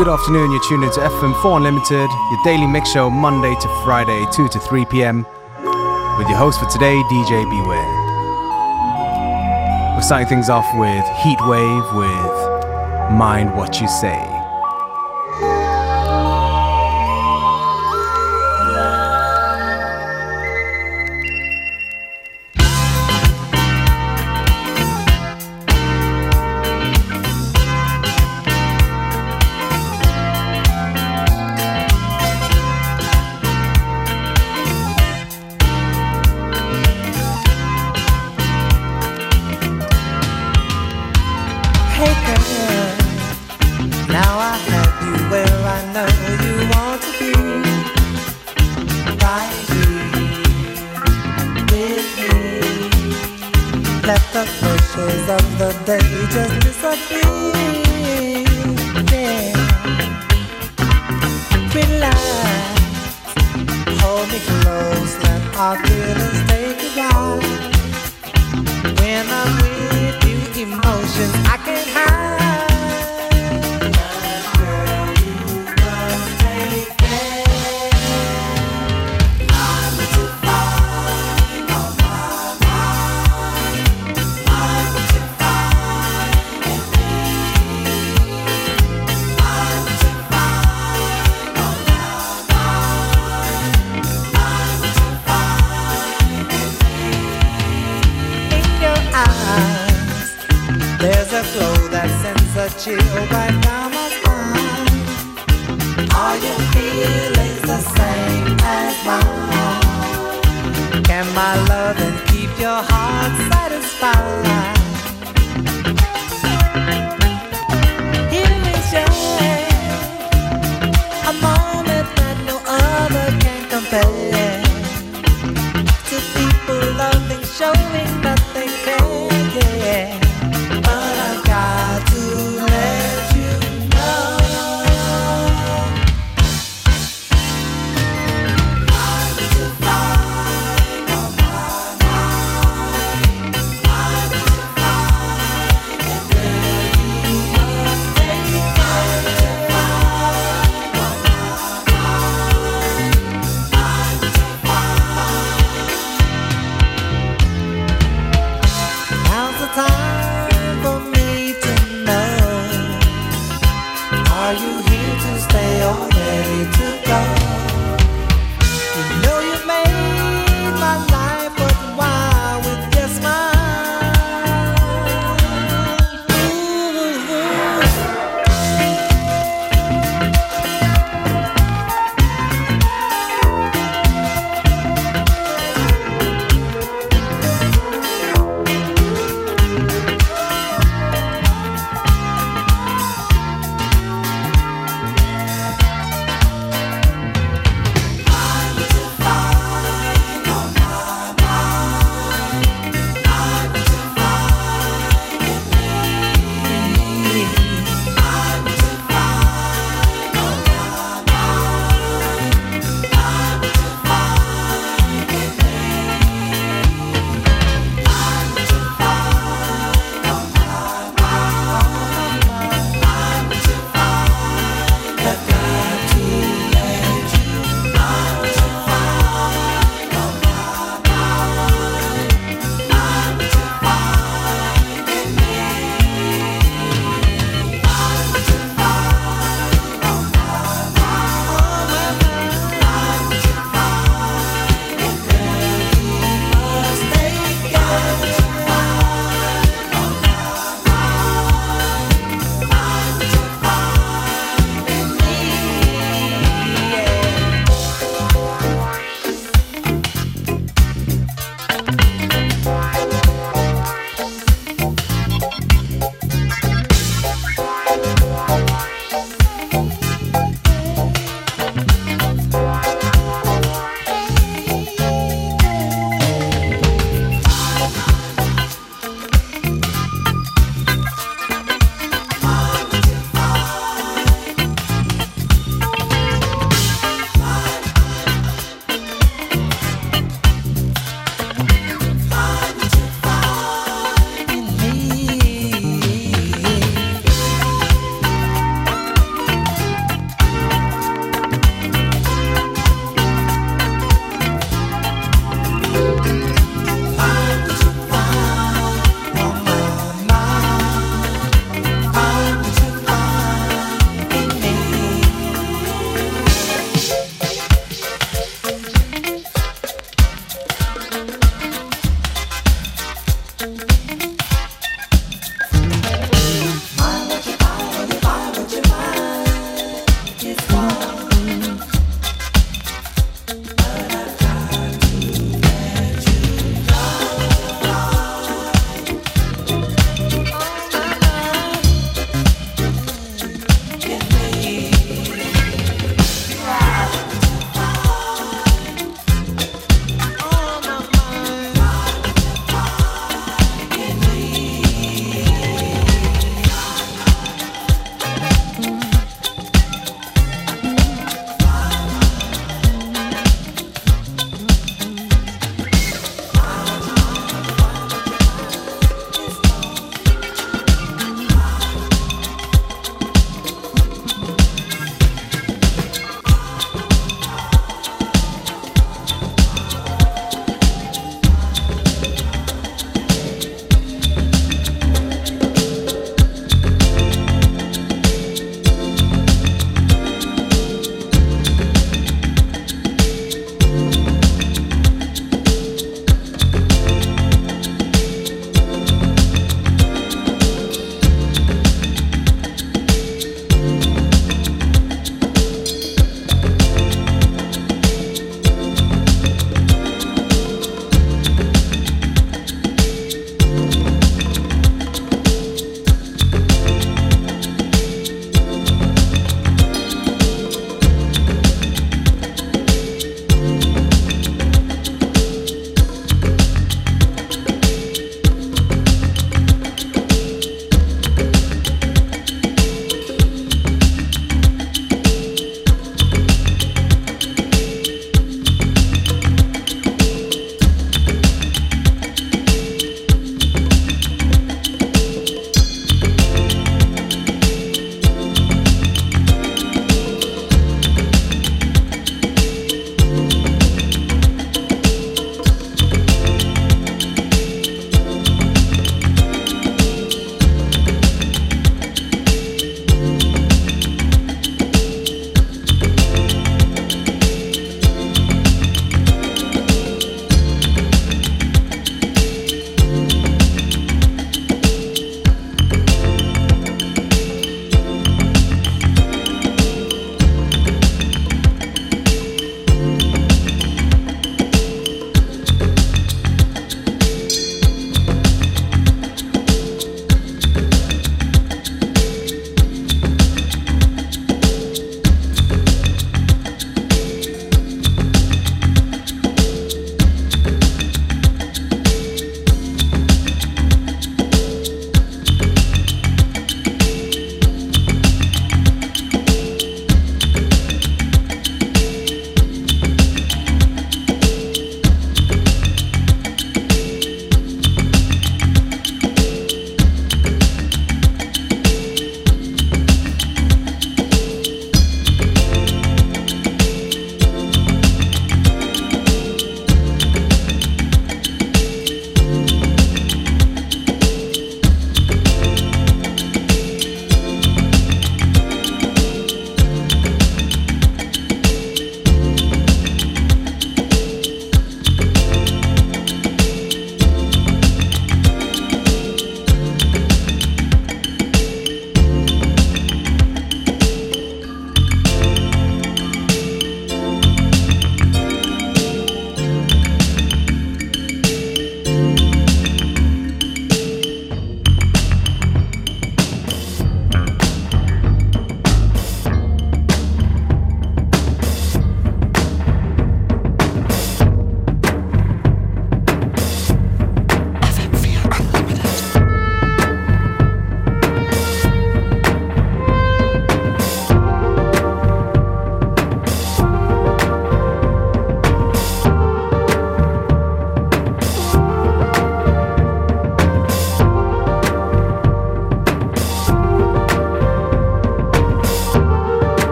Good afternoon, you're tuned into FM4 Unlimited, your daily mix show Monday to Friday, 2 to 3 p.m. With your host for today, DJ Beware. We're starting things off with Heatwave with Mind What You Say. a glow that sends a chill right down my spine. Are your feelings the same as mine? Can my loving keep your heart satisfied?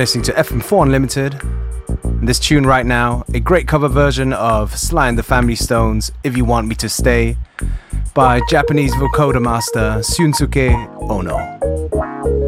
listening to FM4 Unlimited. And this tune right now, a great cover version of Sly and the Family Stones, If You Want Me to Stay, by Japanese vocoder master Sunsuke Ono. Wow.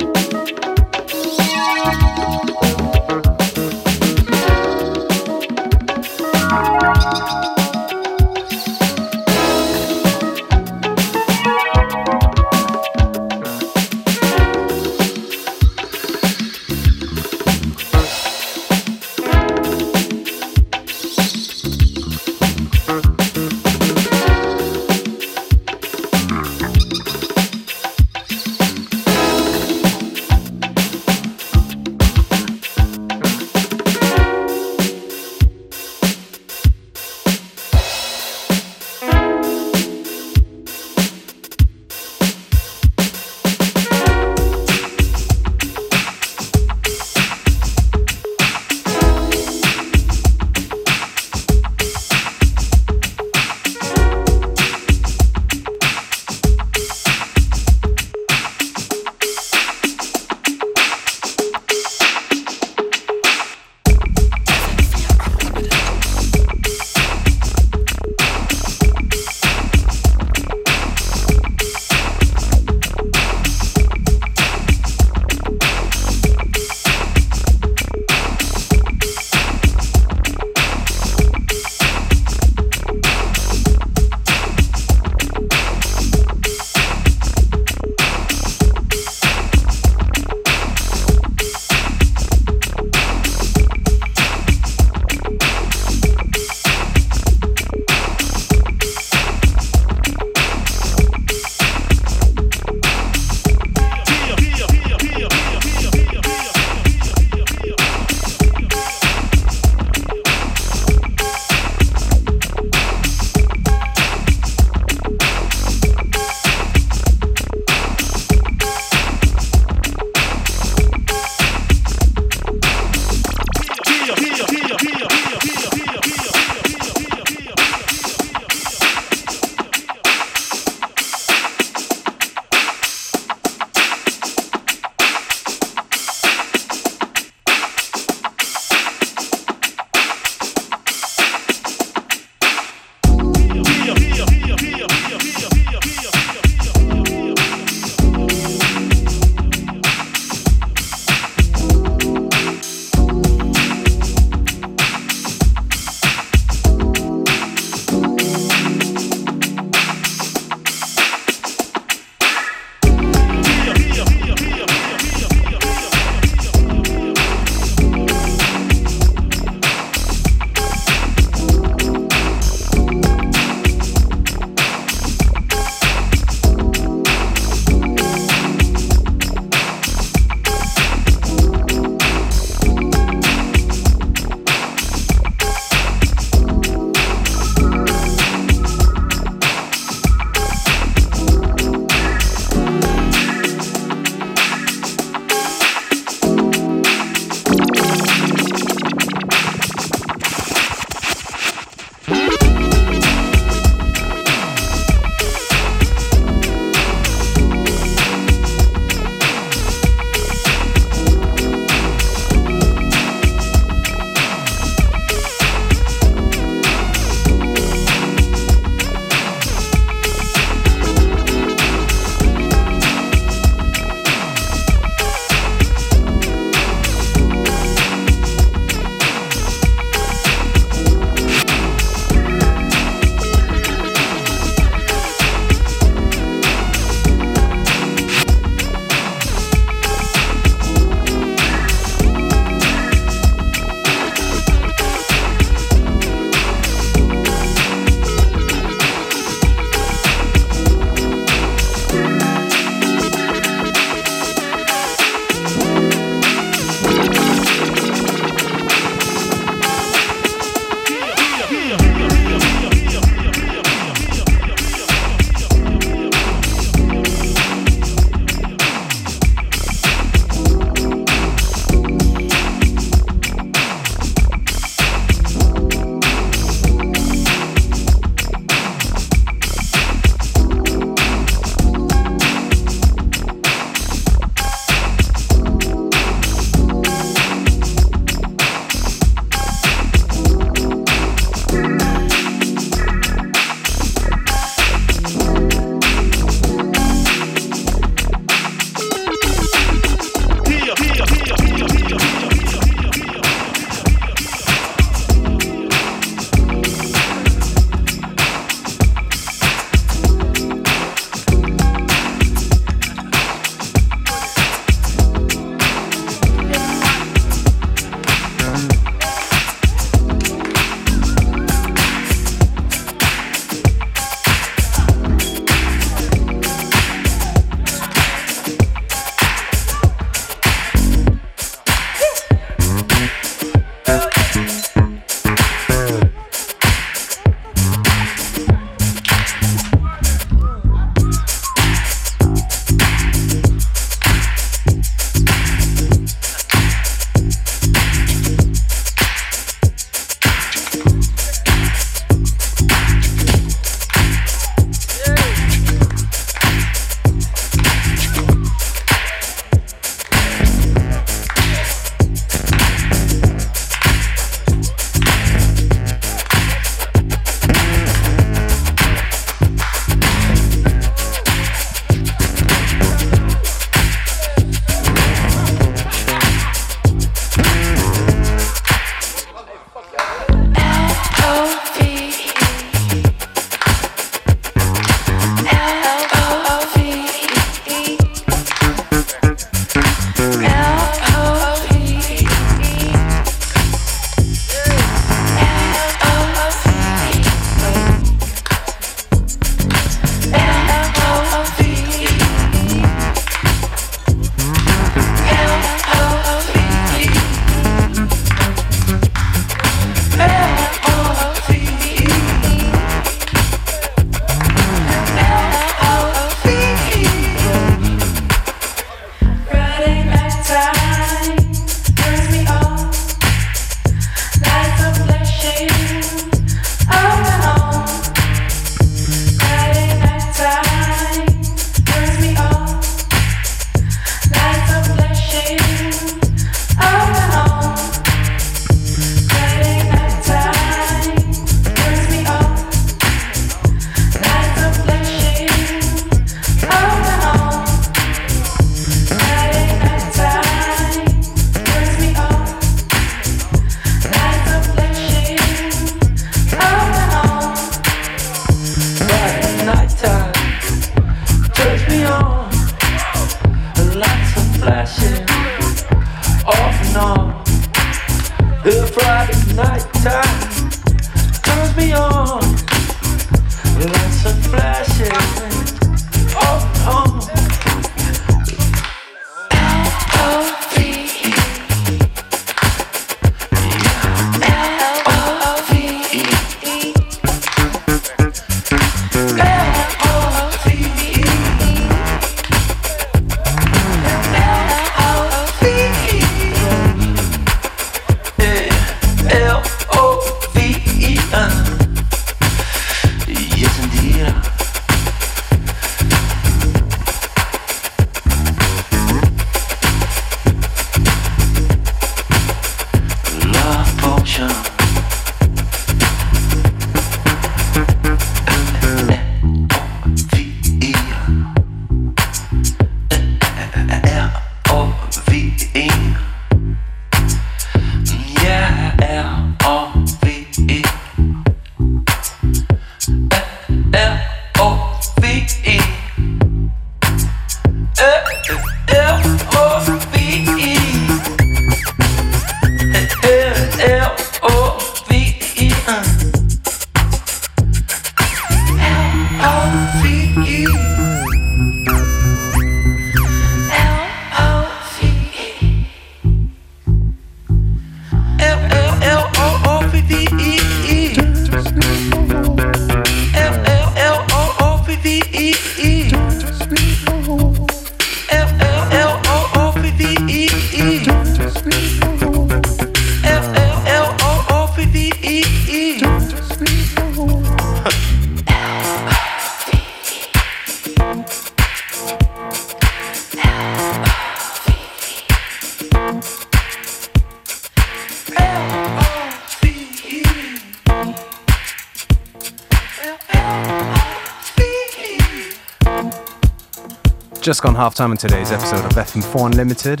Just gone half time in today's episode of FM4 Unlimited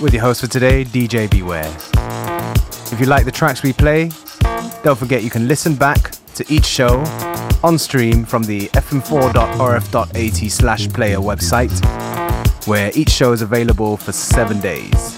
with your host for today, DJ Beware. If you like the tracks we play, don't forget you can listen back to each show on stream from the fm4.orf.at slash player website, where each show is available for seven days.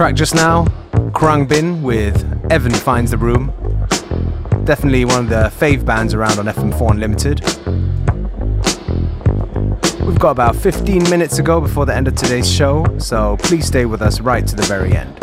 Track just now, Khruangbin with Evan Finds the Room. Definitely one of the fave bands around on FM4 Unlimited. We've got about 15 minutes to go before the end of today's show, so please stay with us right to the very end.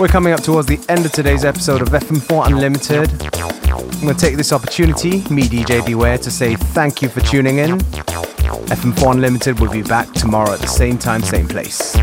We're coming up towards the end of today's episode of FM4 Unlimited. I'm going to take this opportunity, me DJ Beware, to say thank you for tuning in. FM4 Unlimited will be back tomorrow at the same time, same place.